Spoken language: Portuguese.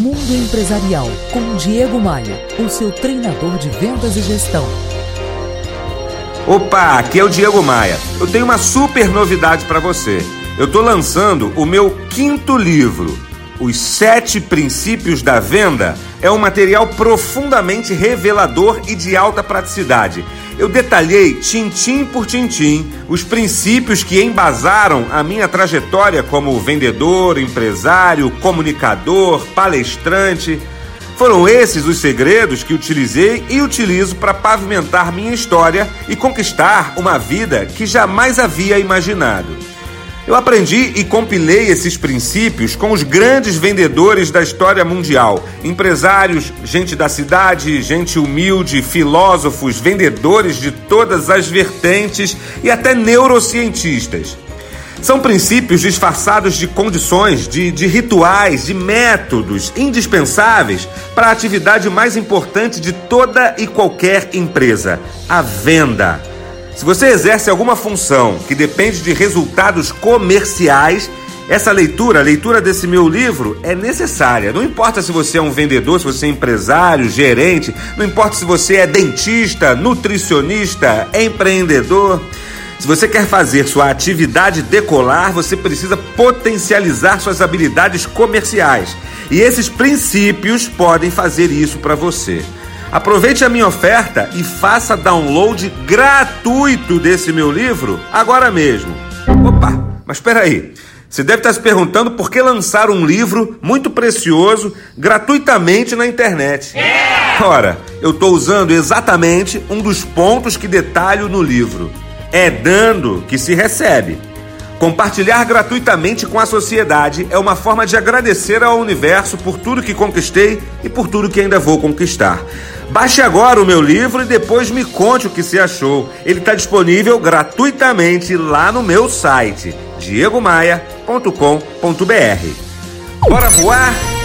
Mundo Empresarial com Diego Maia, o seu treinador de vendas e gestão. Opa, aqui é o Diego Maia. Eu tenho uma super novidade para você. Eu estou lançando o meu quinto livro, Os Sete Princípios da Venda. É um material profundamente revelador e de alta praticidade. Eu detalhei, tintim por tintim, os princípios que embasaram a minha trajetória como vendedor, empresário, comunicador, palestrante. Foram esses os segredos que utilizei e utilizo para pavimentar minha história e conquistar uma vida que jamais havia imaginado. Eu aprendi e compilei esses princípios com os grandes vendedores da história mundial: empresários, gente da cidade, gente humilde, filósofos, vendedores de todas as vertentes e até neurocientistas. São princípios disfarçados de condições, de, de rituais, de métodos indispensáveis para a atividade mais importante de toda e qualquer empresa: a venda. Se você exerce alguma função que depende de resultados comerciais, essa leitura, a leitura desse meu livro, é necessária. Não importa se você é um vendedor, se você é empresário, gerente, não importa se você é dentista, nutricionista, empreendedor. Se você quer fazer sua atividade decolar, você precisa potencializar suas habilidades comerciais. E esses princípios podem fazer isso para você. Aproveite a minha oferta e faça download gratuito desse meu livro agora mesmo. Opa, mas espera aí. Você deve estar se perguntando por que lançar um livro muito precioso gratuitamente na internet. Ora, eu estou usando exatamente um dos pontos que detalho no livro. É dando que se recebe. Compartilhar gratuitamente com a sociedade é uma forma de agradecer ao universo por tudo que conquistei e por tudo que ainda vou conquistar. Baixe agora o meu livro e depois me conte o que você achou. Ele está disponível gratuitamente lá no meu site diegomaia.com.br. Bora voar?